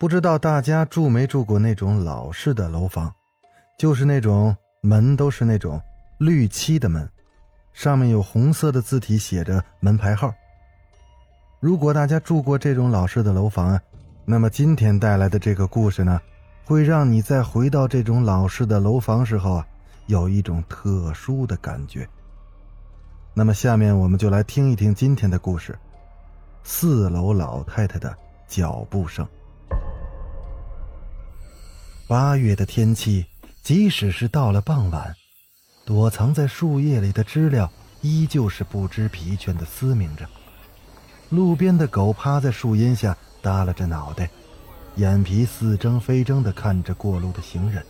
不知道大家住没住过那种老式的楼房，就是那种门都是那种绿漆的门，上面有红色的字体写着门牌号。如果大家住过这种老式的楼房啊，那么今天带来的这个故事呢，会让你在回到这种老式的楼房时候啊，有一种特殊的感觉。那么下面我们就来听一听今天的故事。四楼老太太的脚步声。八月的天气，即使是到了傍晚，躲藏在树叶里的知了依旧是不知疲倦的嘶鸣着。路边的狗趴在树荫下，耷拉着脑袋，眼皮似睁非睁的看着过路的行人。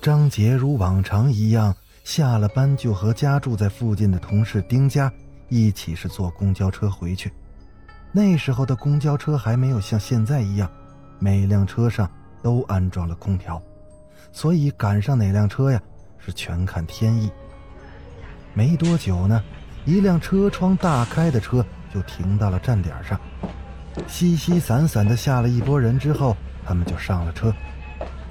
张杰如往常一样，下了班就和家住在附近的同事丁家。一起是坐公交车回去，那时候的公交车还没有像现在一样，每辆车上都安装了空调，所以赶上哪辆车呀是全看天意。没多久呢，一辆车窗大开的车就停到了站点上，稀稀散散的下了一波人之后，他们就上了车，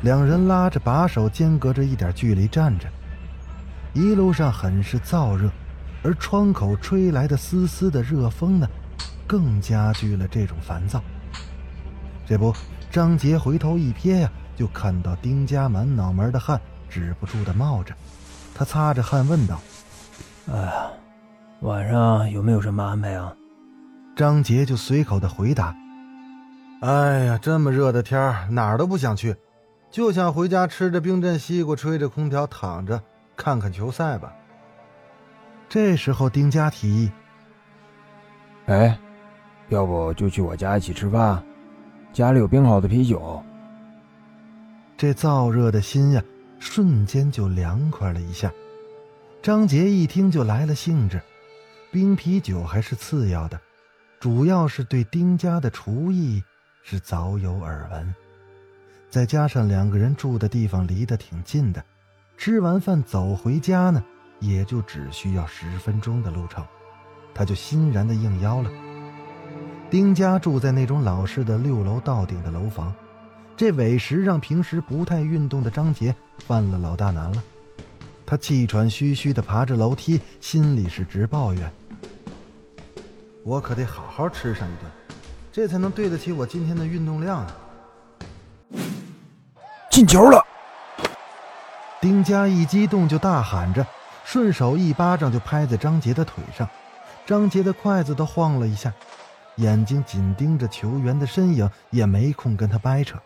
两人拉着把手，间隔着一点距离站着，一路上很是燥热。而窗口吹来的丝丝的热风呢，更加剧了这种烦躁。这不，张杰回头一瞥呀，就看到丁家满脑门的汗止不住的冒着。他擦着汗问道：“哎呀，晚上有没有什么安排啊？”张杰就随口的回答：“哎呀，这么热的天哪儿都不想去，就想回家吃着冰镇西瓜，吹着空调，躺着看看球赛吧。”这时候，丁家提议：“哎，要不就去我家一起吃饭？家里有冰好的啤酒。”这燥热的心呀，瞬间就凉快了一下。张杰一听就来了兴致，冰啤酒还是次要的，主要是对丁家的厨艺是早有耳闻。再加上两个人住的地方离得挺近的，吃完饭走回家呢。也就只需要十分钟的路程，他就欣然的应邀了。丁家住在那种老式的六楼到顶的楼房，这委实让平时不太运动的张杰犯了老大难了。他气喘吁吁的爬着楼梯，心里是直抱怨：“我可得好好吃上一顿，这才能对得起我今天的运动量啊！”进球了！丁家一激动就大喊着。顺手一巴掌就拍在张杰的腿上，张杰的筷子都晃了一下，眼睛紧盯着球员的身影，也没空跟他掰扯。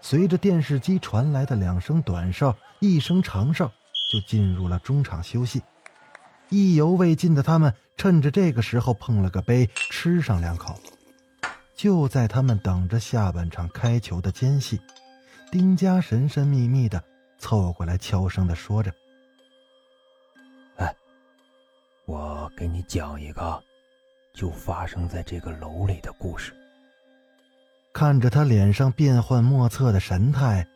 随着电视机传来的两声短哨，一声长哨，就进入了中场休息。意犹未尽的他们趁着这个时候碰了个杯，吃上两口。就在他们等着下半场开球的间隙，丁家神神秘秘的凑过来，悄声的说着。我给你讲一个，就发生在这个楼里的故事。看着他脸上变幻莫测的神态，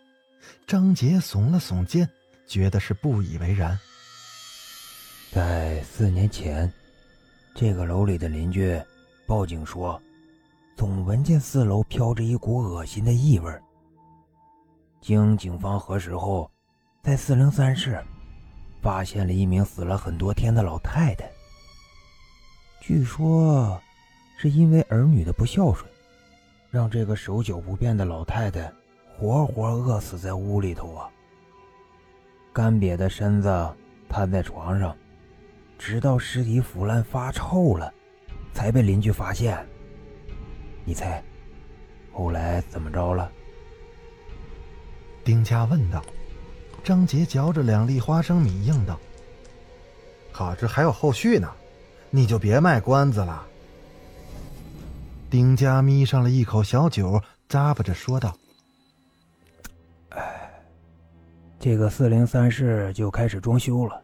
张杰耸了耸肩，觉得是不以为然。在四年前，这个楼里的邻居报警说，总闻见四楼飘着一股恶心的异味。经警方核实后，在四零三室。发现了一名死了很多天的老太太。据说，是因为儿女的不孝顺，让这个手脚不便的老太太活活饿死在屋里头啊！干瘪的身子瘫在床上，直到尸体腐烂发臭了，才被邻居发现。你猜，后来怎么着了？丁家问道。张杰嚼着两粒花生米，应道：“好，这还有后续呢，你就别卖关子了。”丁家眯上了一口小酒，咂巴着说道：“这个四零三室就开始装修了。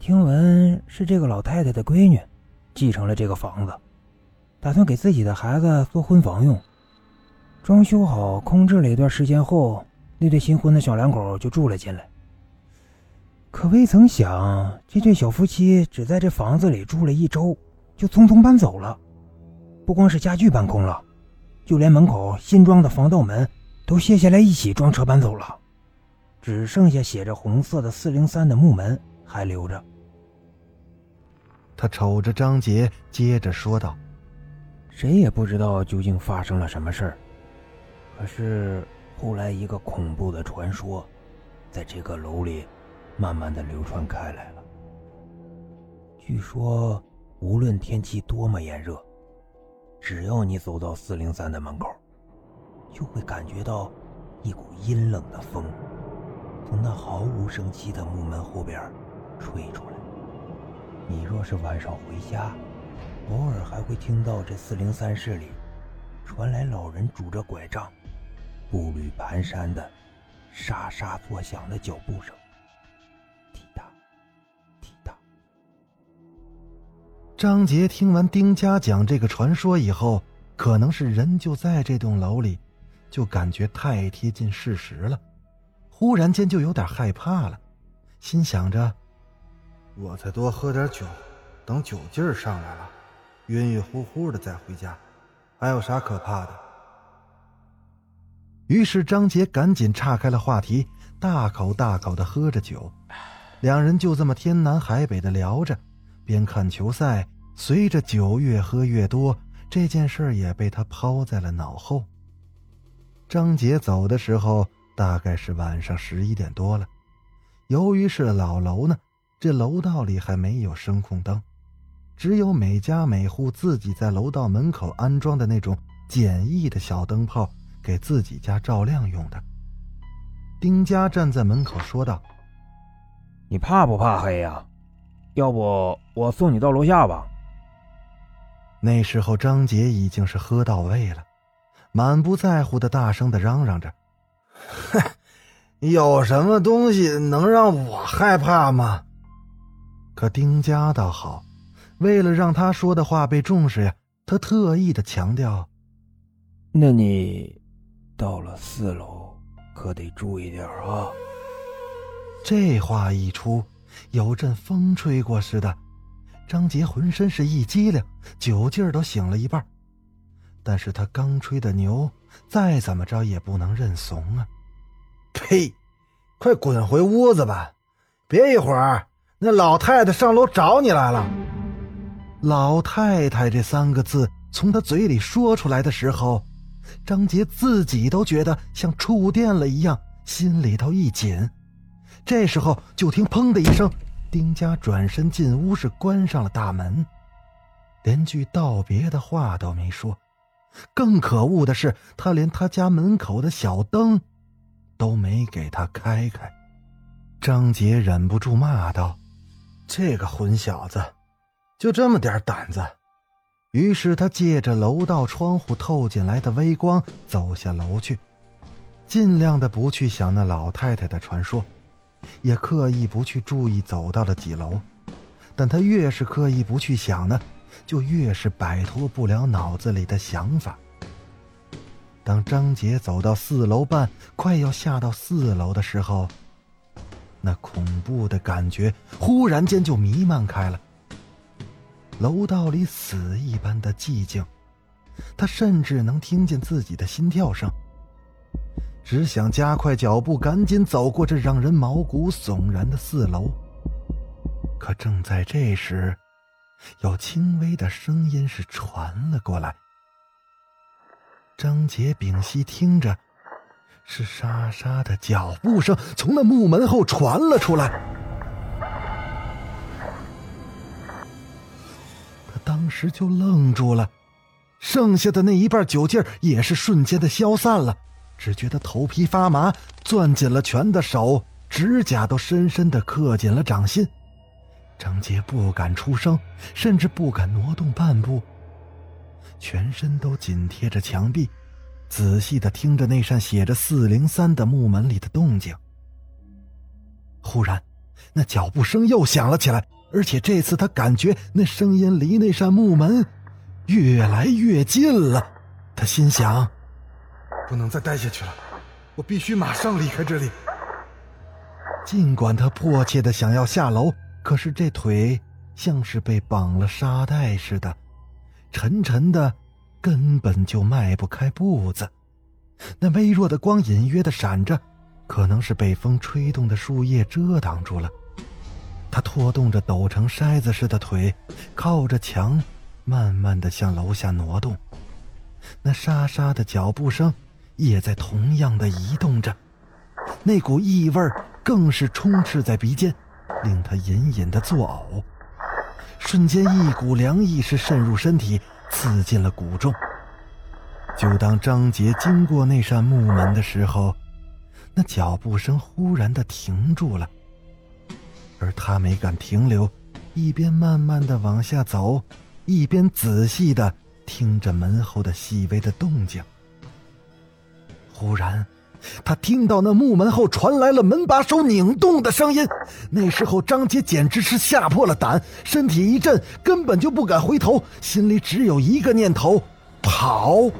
听闻是这个老太太的闺女继承了这个房子，打算给自己的孩子做婚房用。装修好、空置了一段时间后，那对新婚的小两口就住了进来。可未曾想，这对小夫妻只在这房子里住了一周，就匆匆搬走了。不光是家具搬空了，就连门口新装的防盗门都卸下来一起装车搬走了，只剩下写着红色的四零三的木门还留着。他瞅着张杰，接着说道：“谁也不知道究竟发生了什么事儿。可是后来，一个恐怖的传说，在这个楼里慢慢的流传开来了。据说，无论天气多么炎热，只要你走到四零三的门口，就会感觉到一股阴冷的风从那毫无生气的木门后边吹出来。你若是晚上回家，偶尔还会听到这四零三室里传来老人拄着拐杖、步履蹒跚的沙沙作响的脚步声，张杰听完丁家讲这个传说以后，可能是人就在这栋楼里，就感觉太贴近事实了，忽然间就有点害怕了，心想着。我再多喝点酒，等酒劲儿上来了，晕晕乎乎的再回家，还有啥可怕的？于是张杰赶紧岔开了话题，大口大口的喝着酒，两人就这么天南海北的聊着，边看球赛，随着酒越喝越多，这件事也被他抛在了脑后。张杰走的时候大概是晚上十一点多了，由于是老楼呢。这楼道里还没有声控灯，只有每家每户自己在楼道门口安装的那种简易的小灯泡，给自己家照亮用的。丁家站在门口说道：“你怕不怕黑呀？要不我送你到楼下吧。”那时候张杰已经是喝到位了，满不在乎的大声的嚷嚷着：“哼，有什么东西能让我害怕吗？”可丁家倒好，为了让他说的话被重视呀，他特意的强调：“那你到了四楼可得注意点啊。”这话一出，有阵风吹过似的，张杰浑身是一激灵，酒劲儿都醒了一半。但是他刚吹的牛，再怎么着也不能认怂啊！呸！快滚回屋子吧，别一会儿。那老太太上楼找你来了。老太太这三个字从他嘴里说出来的时候，张杰自己都觉得像触电了一样，心里头一紧。这时候就听“砰”的一声，丁家转身进屋，是关上了大门，连句道别的话都没说。更可恶的是，他连他家门口的小灯都没给他开开。张杰忍不住骂道。这个混小子，就这么点胆子。于是他借着楼道窗户透进来的微光，走下楼去，尽量的不去想那老太太的传说，也刻意不去注意走到了几楼。但他越是刻意不去想呢，就越是摆脱不了脑子里的想法。当张杰走到四楼半，快要下到四楼的时候。那恐怖的感觉忽然间就弥漫开了。楼道里死一般的寂静，他甚至能听见自己的心跳声。只想加快脚步，赶紧走过这让人毛骨悚然的四楼。可正在这时，有轻微的声音是传了过来。张杰屏息听着。是沙沙的脚步声从那木门后传了出来，他当时就愣住了，剩下的那一半酒劲儿也是瞬间的消散了，只觉得头皮发麻，攥紧了拳的手指甲都深深的刻进了掌心。张杰不敢出声，甚至不敢挪动半步，全身都紧贴着墙壁。仔细的听着那扇写着“四零三”的木门里的动静，忽然，那脚步声又响了起来，而且这次他感觉那声音离那扇木门越来越近了。他心想：不能再待下去了，我必须马上离开这里。尽管他迫切的想要下楼，可是这腿像是被绑了沙袋似的，沉沉的，根本就迈不开步子。那微弱的光隐约的闪着，可能是被风吹动的树叶遮挡住了。他拖动着抖成筛子似的腿，靠着墙，慢慢的向楼下挪动。那沙沙的脚步声也在同样的移动着，那股异味更是充斥在鼻尖，令他隐隐的作呕。瞬间，一股凉意是渗入身体，刺进了骨中。就当张杰经过那扇木门的时候，那脚步声忽然的停住了，而他没敢停留，一边慢慢的往下走，一边仔细的听着门后的细微的动静。忽然，他听到那木门后传来了门把手拧动的声音。那时候，张杰简直是吓破了胆，身体一震，根本就不敢回头，心里只有一个念头：跑。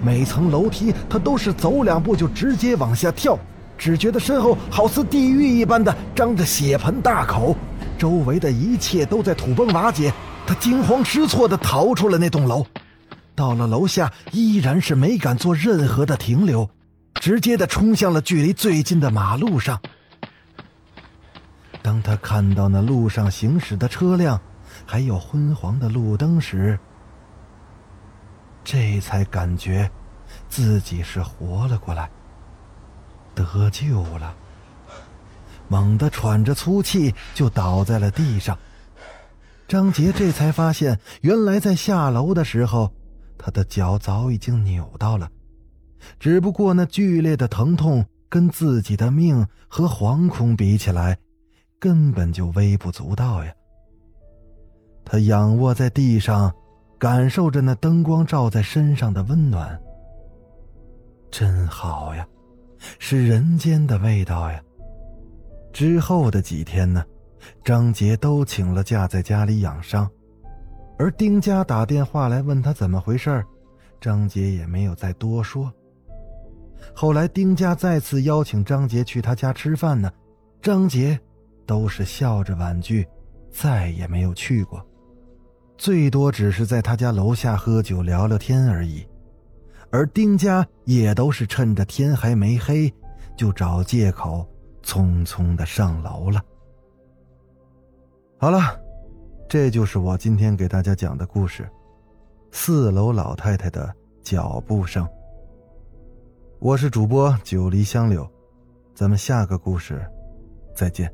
每层楼梯，他都是走两步就直接往下跳，只觉得身后好似地狱一般的张着血盆大口，周围的一切都在土崩瓦解。他惊慌失措地逃出了那栋楼，到了楼下依然是没敢做任何的停留，直接的冲向了距离最近的马路上。当他看到那路上行驶的车辆，还有昏黄的路灯时，这才感觉自己是活了过来，得救了。猛地喘着粗气，就倒在了地上。张杰这才发现，原来在下楼的时候，他的脚早已经扭到了，只不过那剧烈的疼痛跟自己的命和惶恐比起来，根本就微不足道呀。他仰卧在地上。感受着那灯光照在身上的温暖，真好呀，是人间的味道呀。之后的几天呢，张杰都请了假在家里养伤，而丁家打电话来问他怎么回事张杰也没有再多说。后来丁家再次邀请张杰去他家吃饭呢，张杰都是笑着婉拒，再也没有去过。最多只是在他家楼下喝酒聊聊天而已，而丁家也都是趁着天还没黑，就找借口匆匆的上楼了。好了，这就是我今天给大家讲的故事：四楼老太太的脚步声。我是主播九黎香柳，咱们下个故事再见。